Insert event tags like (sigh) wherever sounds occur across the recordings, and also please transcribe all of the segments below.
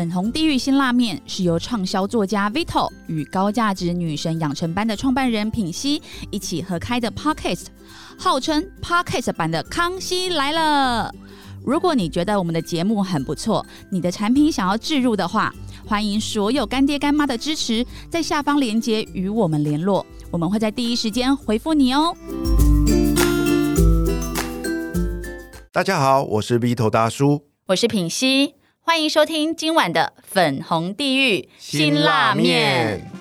粉红地狱新辣面是由畅销作家 Vito 与高价值女神养成班的创办人品熙一起合开的 Podcast，号称 Podcast 版的《康熙来了》。如果你觉得我们的节目很不错，你的产品想要置入的话，欢迎所有干爹干妈的支持，在下方链接与我们联络，我们会在第一时间回复你哦。大家好，我是 Vito 大叔，我是品熙，欢迎收听今晚的粉红地狱辛辣面。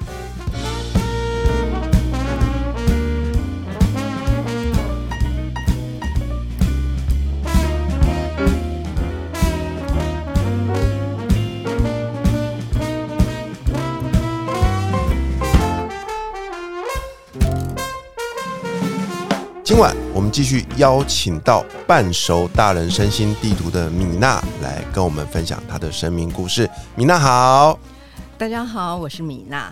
今晚我们继续邀请到半熟大人身心地图的米娜来跟我们分享她的生命故事。米娜好，大家好，我是米娜，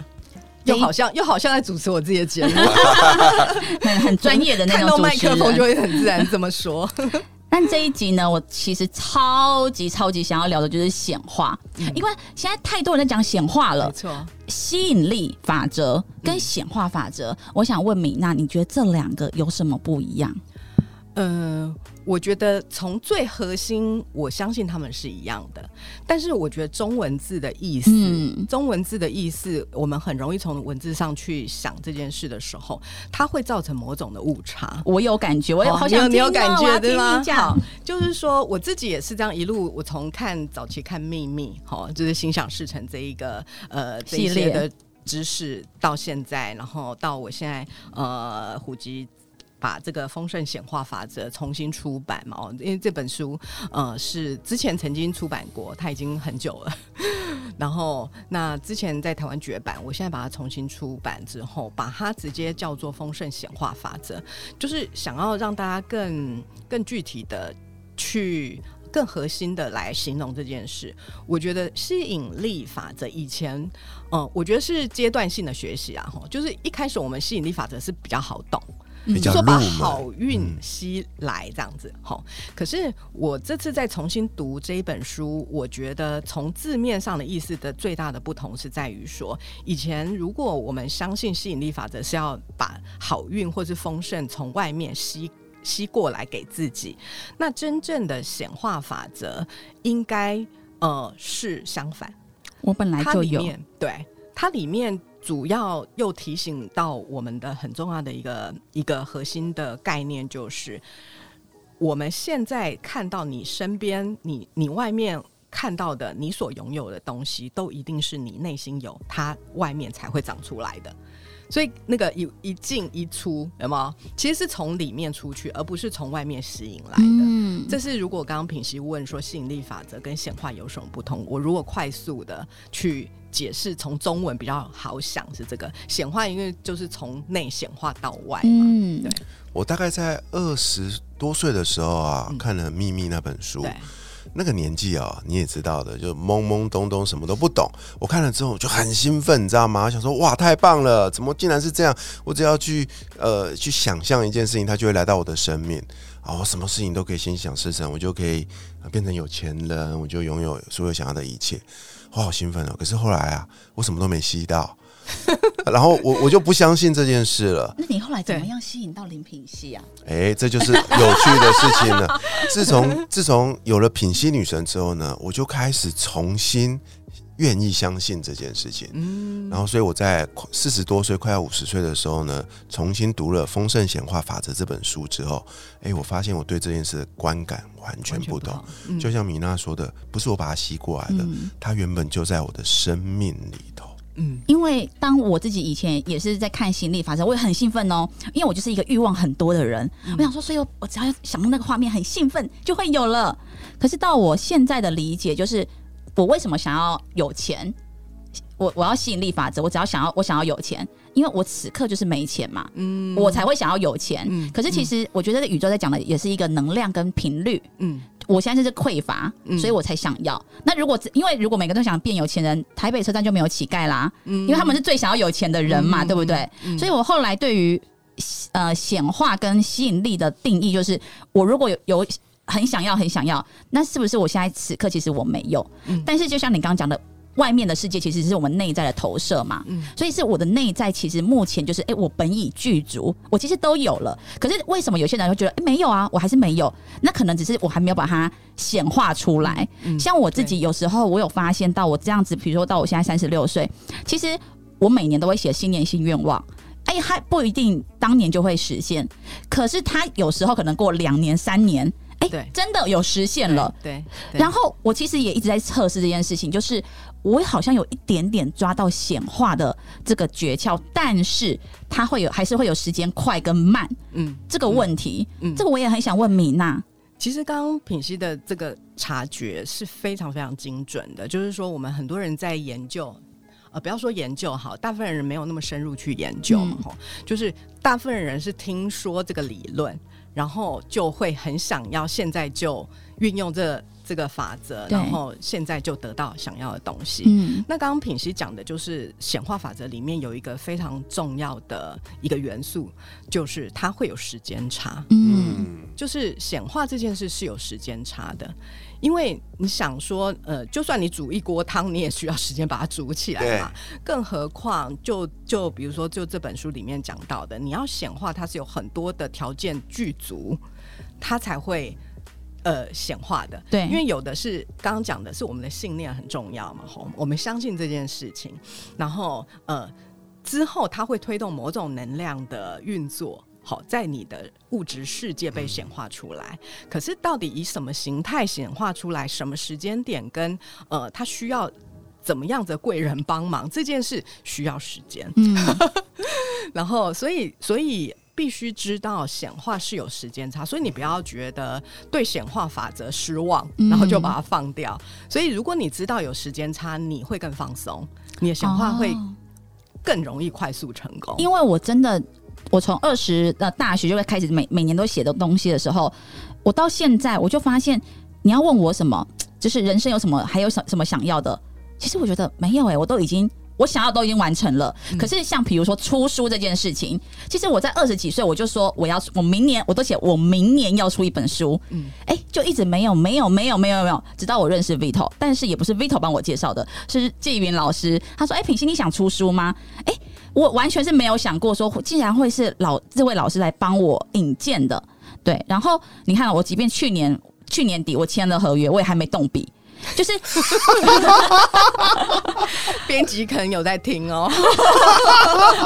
又好像又好像在主持我自己的节目，很 (laughs) 很专业的那种看到麦克风就会。会很自然这么说。但这一集呢，我其实超级超级想要聊的就是显化，因为现在太多人在讲显化了没，错，吸引力法则跟显化法则。我想问米娜，你觉得这两个有什么不一样？嗯、我觉得从最核心，我相信他们是一样的，但是我觉得中文字的意思，嗯中文字的意思，我们很容易从文字上去想这件事的时候，它会造成某种的误差。我有感觉，我有哦好想你有感觉对吗？好，就是说我自己也是这样一路，我从看早期看《秘密》哈，就是心想事成这一个呃系列的知识到现在，然后到我现在呃虎吉。把这个丰盛显化法则重新出版嘛，哦，因为这本书呃是之前曾经出版过，它已经很久了。(laughs) 然后那之前在台湾绝版，我现在把它重新出版之后，把它直接叫做丰盛显化法则，就是想要让大家更更具体的去。更核心的来形容这件事，我觉得吸引力法则以前，嗯、我觉得是阶段性的学习啊，哈，就是一开始我们吸引力法则是比较好懂，比较说把好运嗯吸来这样子，好、可是我这次再重新读这一本书，我觉得从字面上的意思的最大的不同是在于说，以前如果我们相信吸引力法则是要把好运或是丰盛从外面吸。吸过来给自己，那真正的显化法则应该呃是相反，我本来就有，对它里面主要又提醒到我们的很重要的一个一个核心的概念，就是我们现在看到你身边、你你外面看到的你所拥有的东西，都一定是你内心有，它外面才会长出来的。所以那个一一进一出，有没有？其实是从里面出去，而不是从外面吸引来的。这是如果刚刚品熙问说吸引力法则跟显化有什么不同，我如果快速的去解释，从中文比较好想是这个显化，因为就是从内显化到外嘛。嗯对我大概在二十多岁的时候啊，嗯看了《秘密》那本书，对，那个年纪啊，你也知道的，就懵懵懂懂，什么都不懂。我看了之后就很兴奋，你知道吗？我想说哇，太棒了！怎么竟然是这样？我只要去呃去想象一件事情，它就会来到我的生命啊！我什么事情都可以心想事成，我就可以呃变成有钱人，我就拥有所有想要的一切。我好兴奋哦！可是后来啊，我什么都没吸到，(laughs) 然后我我就不相信这件事了。那你后来怎么样吸引到林品熙啊？哎，这就是有趣的事情了。自从自从有了品析女神之后呢，我就开始重新愿意相信这件事情。嗯，然后，所以我在四十多岁、快要五十岁的时候呢，重新读了《丰盛显化法则》这本书之后，哎，我发现我对这件事的观感完全不同。嗯就像米娜说的，不是我把它吸过来的，嗯它原本就在我的生命里头。嗯因为当我自己以前也是在看心理法则，我也很兴奋哦，因为我就是一个欲望很多的人。我想说，所以我我只要想到那个画面很兴奋，就会有了。可是到我现在的理解，就是我为什么想要有钱？我我要吸引力法则，我只要想要我想要有钱，因为我此刻就是没钱嘛，嗯我才会想要有钱。嗯可是其实我觉得宇宙在讲的也是一个能量跟频率。嗯我现在就是匮乏，嗯所以我才想要。那如果只因为如果每个都想变有钱人，台北车站就没有乞丐啦，嗯因为他们是最想要有钱的人嘛，嗯对不对？嗯所以我后来对于呃显化跟吸引力的定义，就是我如果有有很想要，很想要。那是不是我现在此刻其实我没有？嗯但是就像你刚刚讲的。外面的世界其实是我们内在的投射嘛，嗯所以是我的内在其实目前就是，哎、我本已具足，我其实都有了。可是为什么有些人会觉得，哎、没有啊，我还是没有？那可能只是我还没有把它显化出来。嗯像我自己有时候我有发现到，我这样子，比如说到我现在三十六岁，其实我每年都会写新年新愿望。哎，还不一定当年就会实现，可是他有时候可能过两年、三年，哎对，真的有实现了。对，对然后我其实也一直在测试这件事情，就是我好像有一点点抓到显化的这个诀窍，但是它会有还是会有时间快跟慢嗯，这个问题。嗯这个我也很想问米娜。其实刚刚品熙的这个察觉是非常非常精准的，就是说我们很多人在研究。呃，不要说研究好，大部分人没有那么深入去研究嘛，嗯吼、就是大部分人是听说这个理论，然后就会很想要现在就运用这这个法则，然后现在就得到想要的东西。嗯那刚刚品熙讲的就是显化法则里面有一个非常重要的一个元素，就是它会有时间差。嗯嗯，就是显化这件事是有时间差的，因为你想说，呃，就算你煮一锅汤，你也需要时间把它煮起来嘛。更何况就，就比如说，就这本书里面讲到的，你要显化，它是有很多的条件具足，它才会。呃，显化的，对因为有的是刚刚讲的是我们的信念很重要嘛，吼，我们相信这件事情，然后呃，之后它会推动某种能量的运作，好，在你的物质世界被显化出来。可是到底以什么形态显化出来，什么时间点跟呃，它需要怎么样的贵人帮忙，这件事需要时间。嗯，(laughs) 然后，所以，所以。必须知道显化是有时间差，所以你不要觉得对显化法则失望，嗯然后就把它放掉。所以，如果你知道有时间差，你会更放松，你的显化会哦更容易快速成功。因为我真的，我从二十的大学就会开始每每年都写的东西的时候，我到现在我就发现，你要问我什么，就是人生有什么，还有什什么想要的，其实我觉得没有哎、我都已经。我想要都已经完成了，可是像比如说出书这件事情，其实我在二十几岁我就说我要我明年我都写我明年要出一本书，嗯。哎、就一直没有没有没有没有没有，直到我认识 Vito，但是也不是 Vito 帮我介绍的，是纪云老师，他说：“哎、品心你想出书吗？”哎、我完全是没有想过说，竟然会是老这位老师来帮我引荐的。对，然后你看，我即便去年去年底我签了合约，我也还没动笔，就是编辑可能有在听哦。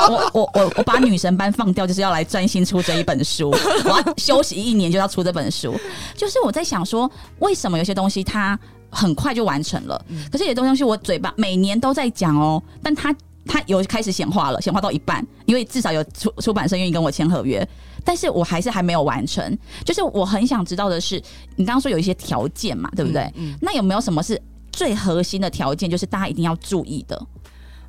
我我我我把女神班放掉，就是要来专心出这一本书。我要休息一年就要出这本书，就是我在想说，为什么有些东西它很快就完成了，可是有些东西我嘴巴每年都在讲哦，但它它有开始显化了，显化到一半，因为至少有出出版社愿意跟我签合约，但是我还是还没有完成。就是我很想知道的是，你刚刚说有一些条件嘛，对不对？嗯那有没有什么是最核心的条件，就是大家一定要注意的？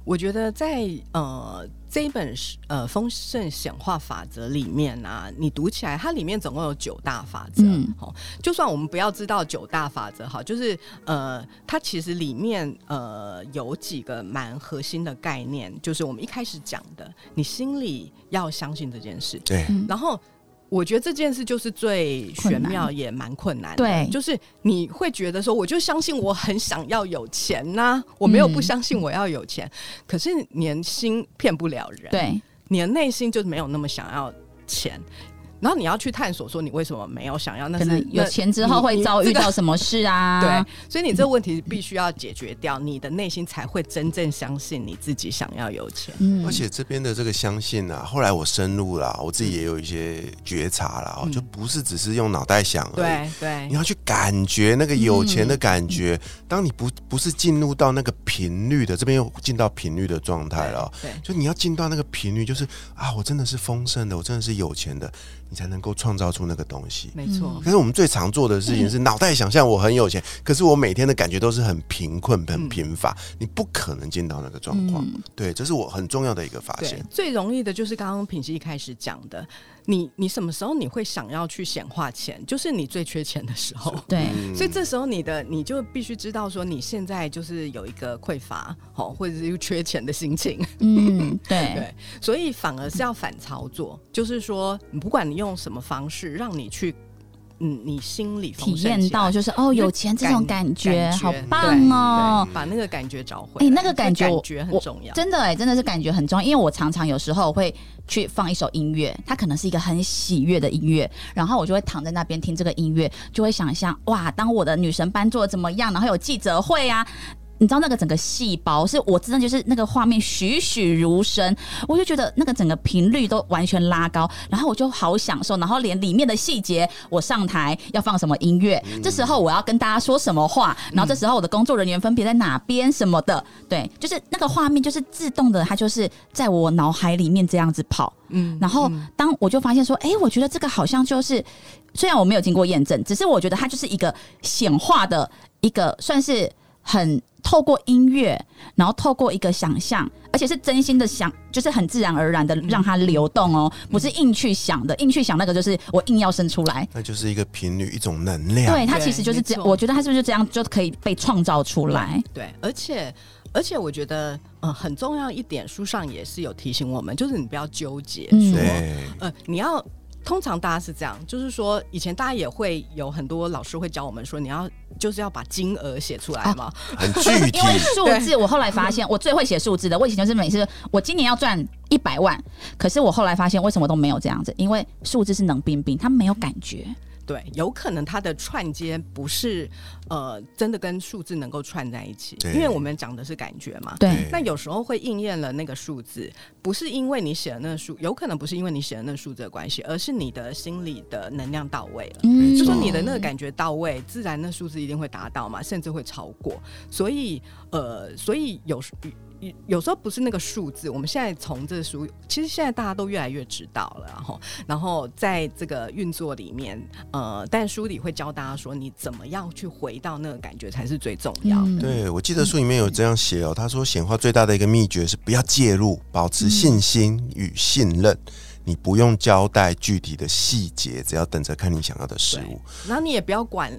我觉得在呃这一本是呃丰盛显化法则里面啊，你读起来，它里面总共有九大法则。嗯哦，就算我们不要知道九大法则，哈，就是呃，它其实里面呃有几个蛮核心的概念，就是我们一开始讲的，你心里要相信这件事，对，嗯然后。我觉得这件事就是最玄妙，也蛮困难的。对就是你会觉得说，我就相信我很想要有钱呐、我没有不嗯相信我要有钱，可是年薪骗不了人，对，你的内心就没有那么想要钱。然后你要去探索，说你为什么没有想要？那是可能有钱之后会遭遇到什么事啊？对，所以你这个问题必须要解决掉，你的内心才会真正相信你自己想要有钱。嗯而且这边的这个相信啊，后来我深入了，我自己也有一些觉察了，哦，嗯就不是只是用脑袋想而已。对对你要去感觉那个有钱的感觉，当你不不是进入到那个频率的，这边又进到频率的状态了哦，对，就你要进到那个频率，就是啊，我真的是丰盛的，我真的是有钱的，你才能够创造出那个东西。没错。可是我们最常做的事情是脑袋想象我很有钱，(laughs) 可是我每天的感觉都是很贫困、很贫乏，你不可能见到那个状况。嗯对，这是我很重要的一个发现。，最容易的就是刚刚品熙一开始讲的，你你什么时候你会想要去显化钱？就是你最缺钱的时候。对，嗯 (laughs) 所以这时候你的你就必须知道说你现在就是有一个匮乏，好或者是缺钱的心情，嗯，对，(laughs) 对，所以反而是要反操作，就是说，不管你用什么方式，让你去嗯你心里体验到就是哦，有钱这种感觉，好棒哦！把那个感觉找回来。哎、那个感觉很重要。真的哎、真的是感觉很重要。因为我常常有时候会去放一首音乐，它可能是一个很喜悦的音乐，然后我就会躺在那边听这个音乐，就会想象哇，当我的女神班做的怎么样，然后有记者会啊。你知道那个整个细胞是我真的就是那个画面栩栩如生，我就觉得那个整个频率都完全拉高，然后我就好享受，然后连里面的细节，我上台要放什么音乐，这时候我要跟大家说什么话，然后这时候我的工作人员分别在哪边什么的，对，就是那个画面就是自动的，它就是在我脑海里面这样子跑，嗯然后当我就发现说，哎、我觉得这个好像就是，虽然我没有经过验证，只是我觉得它就是一个显化的一个，算是很透过音乐，然后透过一个想象，而且是真心的想，就是很自然而然的让它流动哦，不是硬去想的，硬去想那个就是我硬要生出来。那就是一个频率，一种能量。对，它其实就是这，样我觉得它是不是就这样就可以被创造出来？对，而且而且我觉得，呃，很重要一点，书上也是有提醒我们，就是你不要纠结嗯说，对，呃，你要。通常大家是这样，就是说，以前大家也会有很多老师会教我们说，你要就是要把金额写出来嘛。很具体 (laughs) 因。为数字，我后来发现我最会写数字的。我以前就是每次我今年要赚一百万，可是我后来发现为什么都没有这样子？因为数字是冷冰冰，它没有感觉。对，有可能它的串接不是呃真的跟数字能够串在一起，因为我们讲的是感觉嘛。对，那有时候会应验了那个数字，不是因为你写的那个数，有可能不是因为你写的那个数字的关系，而是你的心理的能量到位了。嗯就说你的那个感觉到位，自然那数字一定会达到嘛，甚至会超过。所以呃，所以有时有有时候不是那个数字，我们现在从这个书，其实现在大家都越来越知道了，然后然后在这个运作里面，呃，但书里会教大家说，你怎么样去回到那个感觉才是最重要的。嗯对，我记得书里面有这样写哦，他说显化最大的一个秘诀是不要介入，保持信心与信任。你不用交代具体的细节，只要等着看你想要的事物。然后你也不要管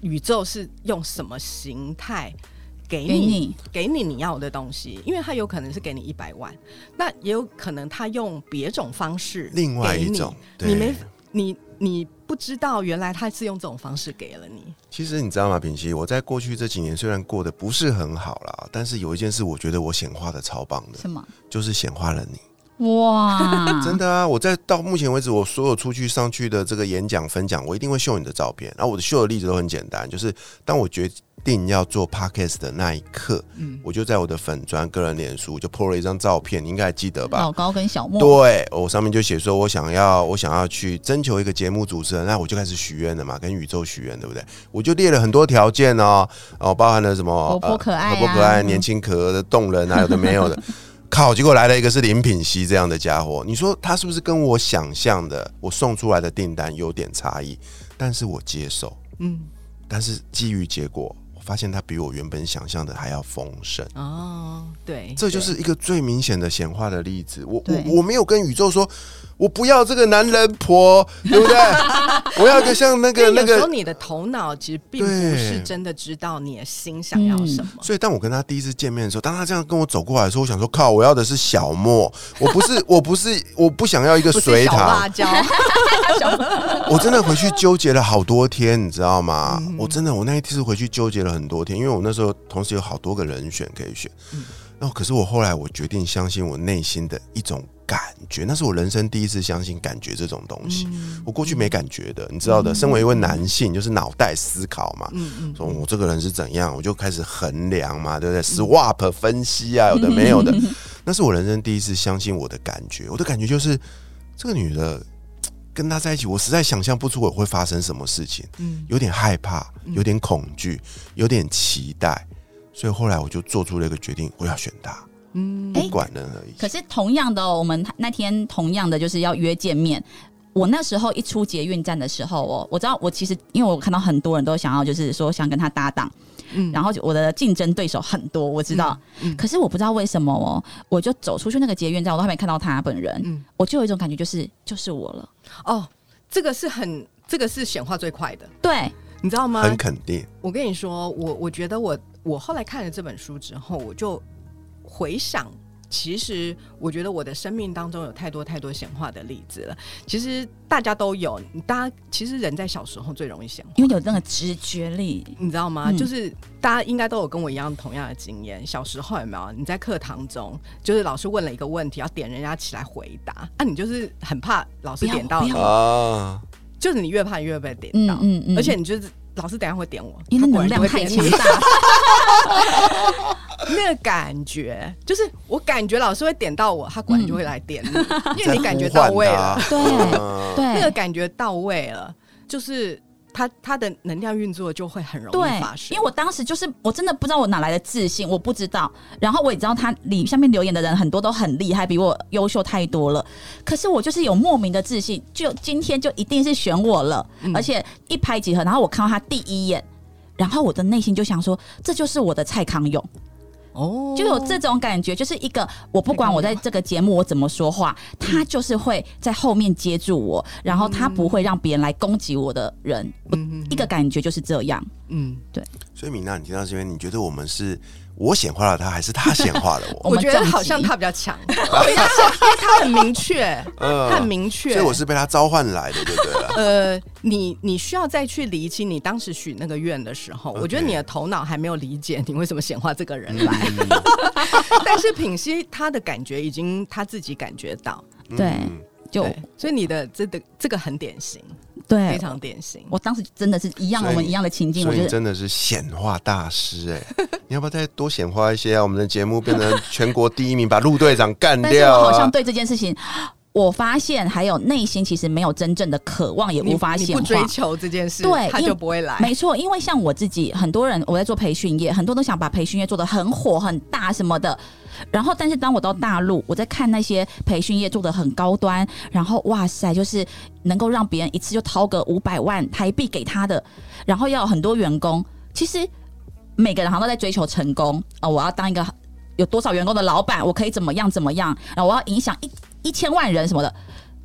宇宙是用什么形态给给你你给你你要的东西，因为他有可能是给你一百万，那也有可能他用别种方式另外一种，对你没你你不知道原来他是用这种方式给了你。其实你知道吗，品熙，我在过去这几年虽然过得不是很好啦，但是有一件事我觉得我显化的超棒的，什么？就是显化了你。哇，(laughs) 真的啊！我在到目前为止，我所有出去上去的这个演讲分享，我一定会秀你的照片。然后我的秀的例子都很简单，就是当我决定要做 podcast 的那一刻，嗯我就在我的粉砖个人脸书就 po 了一张照片，你应该还记得吧？老高跟小莫，对，我上面就写说，我想要，我想要去征求一个节目主持人，那我就开始许愿了嘛，跟宇宙许愿，对不对？我就列了很多条件哦，哦，包含了什么活泼可爱啊活泼可爱、嗯年轻可爱的动人啊，有的没有的。(laughs) 靠，结果来了一个是林品熙这样的家伙，你说他是不是跟我想象的我送出来的订单有点差异？但是我接受，嗯，但是基于结果，我发现它比我原本想象的还要丰盛。哦，对，这就是一个最明显的显化的例子。我我我没有跟宇宙说，我不要这个男人婆，对不对？(laughs) 我要一个像那个那个。有时候你的头脑其实并不是真的知道你的心想要什么。所以当我跟他第一次见面的时候，当他这样跟我走过来的时候，我想说，靠，我要的是小莫，我不是，(laughs) 我不是，我不想要一个不是隋唐辣，椒，(laughs) 我真的回去纠结了好多天，你知道吗？嗯我真的，我那一次回去纠结了很多天，因为我那时候同时有好多个人选可以选。嗯然后，可是我后来我决定相信我内心的一种感觉，那是我人生第一次相信感觉这种东西。嗯。我过去没感觉的，你知道的。身为一位男性，就是脑袋思考嘛，嗯嗯说我这个人是怎样，我就开始衡量嘛，对不对？Swap 分析啊，有的没有的，(laughs) 那是我人生第一次相信我的感觉。我的感觉就是这个女的 (tsk) 跟她在一起，我实在想象不出我会发生什么事情，嗯。有点害怕，有点恐惧，有点期待，所以后来我就做出了一个决定，我要选她，嗯。不管任何一切。可是同样的哦、我们那天同样的就是要约见面。我那时候一出捷运站的时候哦，我知道我其实因为我看到很多人都想要就是说想跟他搭档，嗯。然后我的竞争对手很多，我知道，嗯嗯。可是我不知道为什么哦，我就走出去那个捷运站，我都还没看到他本人，嗯。我就有一种感觉，就是就是我了，哦，这个是很这个是显化最快的，对，你知道吗？很肯定，我跟你说，我我觉得我我后来看了这本书之后，我就回想其实我觉得我的生命当中有太多太多显化的例子了。其实大家都有，大家其实人在小时候最容易显化，因为有那个直觉力，你知道吗？嗯就是大家应该都有跟我一样同样的经验。小时候有没有你在课堂中，就是老师问了一个问题，要点人家起来回答，啊，你就是很怕老师点到你就是你越怕你越被点到，嗯嗯嗯，而且你就是老师等下会点我，因为他果然就能量太强。大，(laughs) 那个感觉就是我感觉老师会点到我，他果然就会来点你，因为你感觉到位了，他对嗯。对，那个感觉到位了，就是他他的能量运作就会很容易发，生。因为我当时就是我真的不知道我哪来的自信，我不知道。然后我也知道他里下面留言的人很多都很厉害，比我优秀太多了。可是我就是有莫名的自信，就今天就一定是选我了，嗯而且一拍即合。然后我看到他第一眼，然后我的内心就想说，这就是我的蔡康永。哦。就有这种感觉，就是一个我不管我在这个节目我怎么说话，他就是会在后面接住我，然后他不会让别人来攻击我的人。一个感觉就是这样。嗯，对。所以米娜，你听到这边，你觉得我们是我显化了他，还是他显化了我？(laughs) 我觉得好像他比较强，(laughs) 他很明确，(laughs) 嗯。他很明确。所以我是被他召唤来的，对不对？呃，你你需要再去理清你当时许那个愿的时候我觉得你的头脑还没有理解你为什么显化这个人嗯。来，但是品熙他的感觉已经他自己感觉到，对嗯就，所以你的这个这个很典型，对，非常典型。我当时真的是一样，我们一样的情境，所以你我觉得真的是显化大师哎、你要不要再多显化一些啊？我们的节目变成全国第一名，把陆队长干但是掉、啊。我好像对这件事情，我发现还有内心其实没有真正的渴望，也无法显化你不。追求这件事，他对他就不会来。没错，因为像我自己，很多人我在做培训业，很多都想把培训业做得很火、很大什么的。然后，但是当我到大陆，我在看那些培训业做的很高端，然后哇塞，就是能够让别人一次就掏个五百万台币给他的，然后要有很多员工。其实每个人好像都在追求成功哦，我要当一个有多少员工的老板，我可以怎么样怎么样，然后我要影响一一千万人什么的。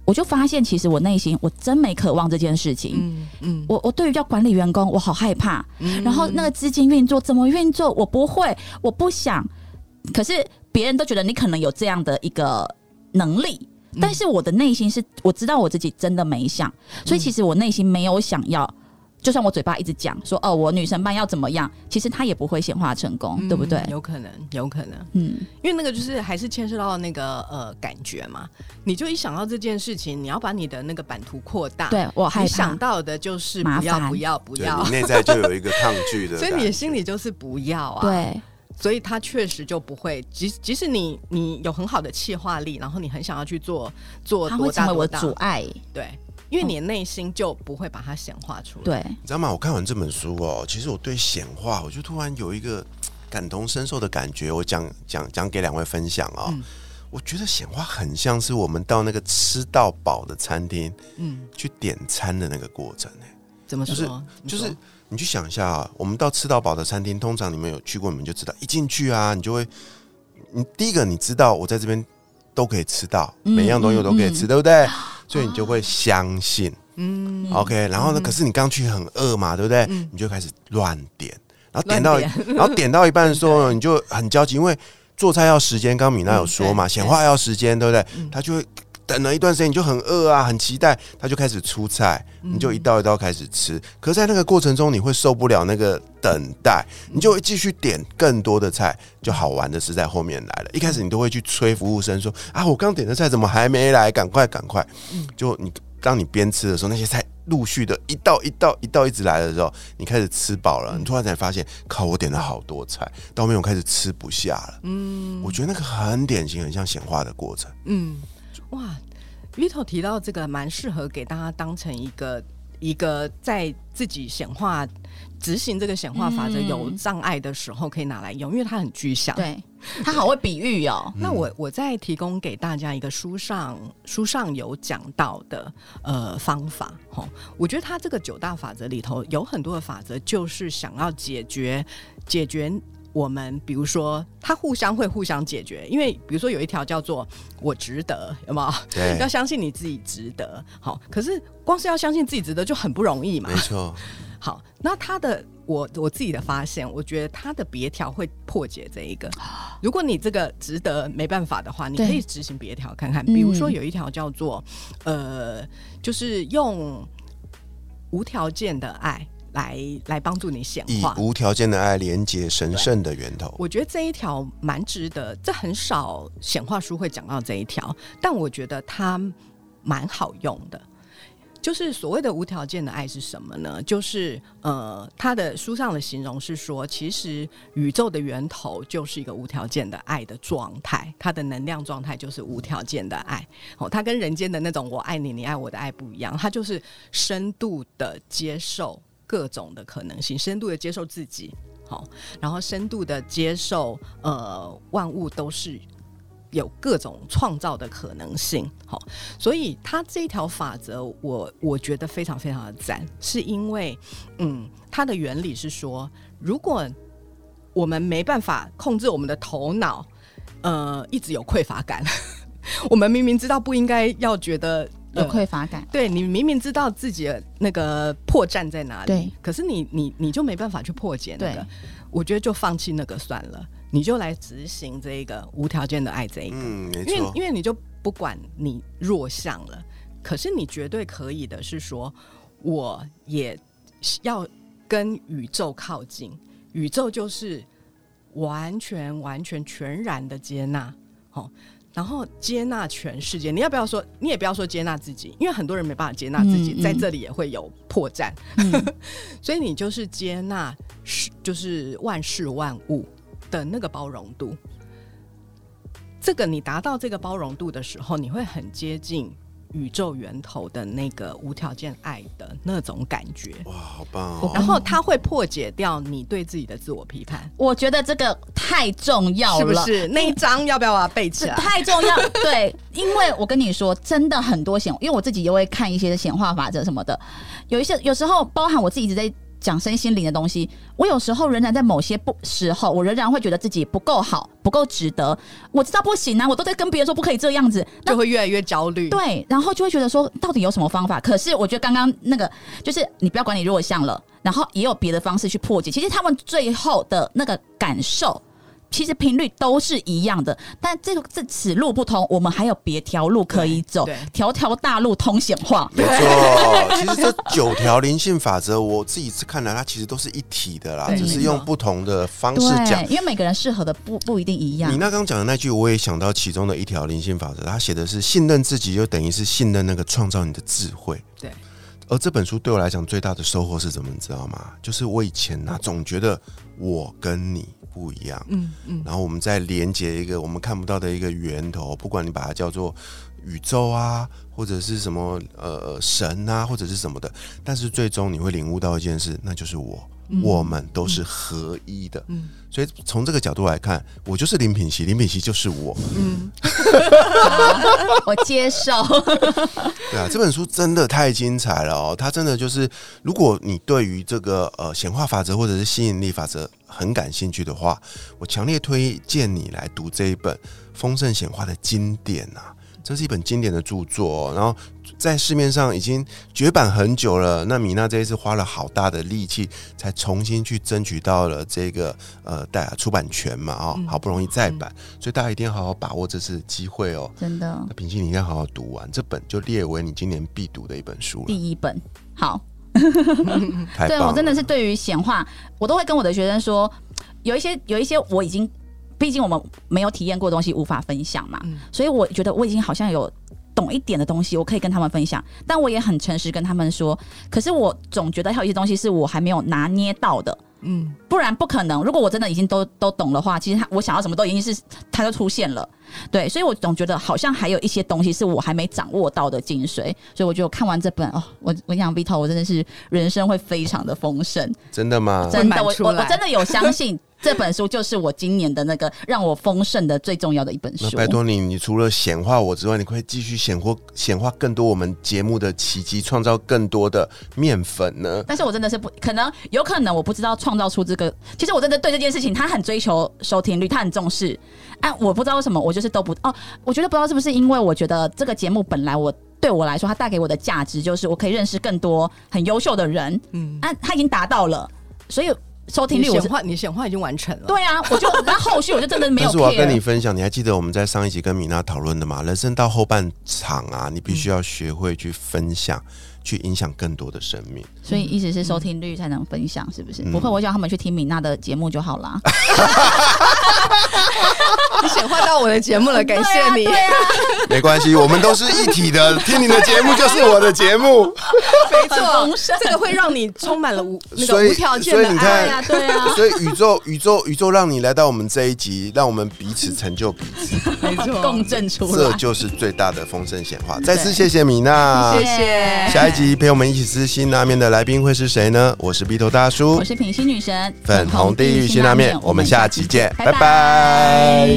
我就发现，其实我内心我真没渴望这件事情。嗯嗯，我我对于要管理员工，我好害怕。嗯然后那个资金运作怎么运作，我不会，我不想。可是别人都觉得你可能有这样的一个能力，嗯。但是我的内心是我知道我自己真的没想，所以其实我内心没有想要。就算我嘴巴一直讲说哦，我女神班要怎么样，其实她也不会显化成功，对不对？嗯？有可能，有可能。嗯，因为那个就是还是牵涉到那个呃感觉嘛，你就一想到这件事情，你要把你的那个版图扩大，对我害怕。想到的就是麻不要烦。不要不要。你，内在就有一个抗拒的 (laughs) 所以，你的心里就是不要啊，，对所以他确实就不会，即即使你你有很好的气化力，然后你很想要去做做它会多大多大成为我的，阻碍。对，因为你的内心就不会把它显化出来，对，你知道吗？我看完这本书哦，其实我对显化，我就突然有一个 (tsk) 感同身受的感觉。我讲讲讲给两位分享哦。嗯我觉得显化很像是我们到那个吃到饱的餐厅嗯，去点餐的那个过程哎怎么说？就是你去想一下啊，我们到吃到饱的餐厅，通常你们有去过，你们就知道，一进去啊，你就会，你第一个你知道我在这边都可以吃到，嗯每样东西我都可以吃，嗯对不对？所以你就会相信。嗯 OK，然后呢？嗯可是你刚去很饿嘛，对不对？嗯你就开始乱点，然后点到，乱 (laughs) 然后点到一半的时候呢，你就很焦急，因为做菜要时间。刚刚米娜有说嘛，嗯对显化要时间，对不对嗯？他就会等了一段时间，你就很饿啊，很期待，他就开始出菜，嗯你就一道一道开始吃。可是在那个过程中，你会受不了那个等待，你就会继续点更多的菜。就好玩的是在后面来了，一开始你都会去催服务生说啊，我刚点的菜怎么还没来？赶快赶快！嗯就你当你边吃的时候，那些菜陆续的一道一道一道一直来的时候，你开始吃饱了，你突然才发现，靠，我点了好多菜，到后面我开始吃不下了。嗯我觉得那个很典型，很像显化的过程。嗯，哇，Vito 提到这个蛮适合给大家当成一个一个在自己显化执行这个显化法则嗯有障碍的时候可以拿来用，因为它很具象。。对，它好会比喻哦。(laughs) 那我我再提供给大家一个书上书上有讲到的呃方法哈，我觉得它这个九大法则里头有很多的法则，就是想要解决解决我们，比如说它互相会互相解决，因为比如说有一条叫做我值得，有没有？对要，相信你自己值得。好，可是光是要相信自己值得就很不容易嘛没。错，(laughs) 好，那他的我我自己的发现，我觉得他的别条会破解这一个。如果你这个值得没办法的话，你可以执行别条看看。比如说有一条叫做呃，就是用无条件的爱来来帮助你显以化。无条件的爱连接神圣的源头。我觉得这一条蛮值得，这很少显化书会讲到这一条，但我觉得它蛮好用的。就是所谓的无条件的爱是什么呢？就是呃，他的书上的形容是说，其实宇宙的源头就是一个无条件的爱的状态，它的能量状态就是无条件的爱。哦，它跟人间的那种“我爱你，你爱我”的爱不一样，它就是深度的接受各种的可能性，深度的接受自己，好，然后深度的接受呃万物都是。有各种创造的可能性，好，所以它这条法则，我我觉得非常非常的赞，是因为，嗯，它的原理是说，如果我们没办法控制我们的头脑，呃，一直有匮乏感，(laughs) 我们明明知道不应该要觉得有匮乏感，对你明明知道自己的那个破绽在哪里，对，可是你你你就没办法去破解那个对，我觉得就放弃那个算了。你就来执行这一个无条件的爱这一个，嗯，没因为，因为你就不管你弱项了，可是你绝对可以的是说，我也要跟宇宙靠近，宇宙就是完全完全全然的接纳，好。然后接纳全世界，你要不要说？你也不要说接纳自己，因为很多人没办法接纳自己，嗯嗯在这里也会有破绽。嗯 (laughs) 所以你就是接纳是就是万事万物的那个包容度。这个你达到这个包容度的时候，你会很接近宇宙源头的那个无条件爱的那种感觉，哇，好棒哦！然后它会破解掉你对自己的自我批判，我觉得这个太重要了，是不是？那一张要不要把它背起来？(laughs) 太重要，对，因为我跟你说，真的很多显，因为我自己也会看一些显化法则什么的，有一些有时候包含我自己一直在讲身心灵的东西，我有时候仍然在某些不时候，我仍然会觉得自己不够好，不够值得。我知道不行啊，我都在跟别人说不可以这样子，那就会越来越焦虑。对，然后就会觉得说，到底有什么方法？可是我觉得刚刚那个就是你不要管你弱项了，然后也有别的方式去破解。其实他们最后的那个感受。其实频率都是一样的，但这个这此路不通，我们还有别条路可以走对，条条大路通显化。没错，(laughs) 其实这九条灵性法则，我自己是看来它其实都是一体的啦，对只是用不同的方式讲对，。因为每个人适合的不不一定一样你。那刚讲的那句，我也想到其中的一条灵性法则，它写的是信任自己，就等于是信任那个创造你的智慧。对。而这本书对我来讲最大的收获是什么？你知道吗？就是我以前呐、总觉得我跟你不一样，嗯嗯，然后我们再连接一个我们看不到的一个源头，不管你把它叫做宇宙啊，或者是什么呃神啊，或者是什么的，但是最终你会领悟到一件事，那就是我。我们都是合一的，嗯。所以从这个角度来看，我就是林品熙，林品熙就是我，嗯，(laughs) 我接受，(laughs) 对啊，这本书真的太精彩了哦！它真的就是，如果你对于这个呃显化法则或者是吸引力法则很感兴趣的话，我强烈推荐你来读这一本《丰盛显化》的经典啊！这是一本经典的著作、哦，然后在市面上已经绝版很久了。那米娜这一次花了好大的力气，才重新去争取到了这个呃带出版权嘛，哦，嗯好不容易再版，所以大家一定要好好把握这次的机会哦。真的那平心，你应该好好读完这本，就列为你今年必读的一本书了。第一本好。(laughs) 对我真的是对于显化，我都会跟我的学生说，有一些有一些我已经，毕竟我们没有体验过东西无法分享嘛，嗯所以我觉得我已经好像有懂一点的东西，我可以跟他们分享，但我也很诚实跟他们说，可是我总觉得还有一些东西是我还没有拿捏到的。嗯，不然不可能。如果我真的已经都都懂的话，其实他我想要什么都已经是他就出现了。对，所以我总觉得好像还有一些东西是我还没掌握到的精髓。所以我觉得看完这本哦，我我想 Vito，我真的是人生会非常的丰盛，真的吗？真的，我我我真的有相信这本书就是我今年的那个让我丰盛的最重要的一本书。那拜托你，你除了显化我之外，你可以继续显化显化更多我们节目的奇迹，创造更多的面粉呢？但是我真的是不可能，有可能我不知道创造出这个。其实我真的对这件事情，他很追求收听率，他很重视。哎、我不知道为什么，我就是都不哦。我觉得不知道是不是因为我觉得这个节目本来我对我来说，它带给我的价值就是我可以认识更多很优秀的人。嗯，那他已经达到了，所以收听率我显化，你显化已经完成了。对啊，我就 (laughs) 那后续我就真的没有但是我要跟你。分享，你还记得我们在上一集跟米娜讨论的吗？人生到后半场啊，你必须要学会去分享，去影响更多的生命。所以一直是收听率才能分享，是不是？嗯不会，我叫他们去听米娜的节目就好啦。(laughs) 你显化到我的节目了，感谢你。(laughs) 没关系，我们都是一体的，听你的节目就是我的节目。没很丰盛这个会让你充满了无那个所以无条件的爱对啊，对啊。所以宇宙，宇宙，宇宙让你来到我们这一集，让我们彼此成就彼此，没错共振出来。这就是最大的丰盛显化。再次谢谢米娜，谢谢下一集陪我们一起吃辛拉面的来宾会是谁呢？我是鼻头大叔我，是品心女神，粉红地狱辛拉面，我们下期见，拜拜拜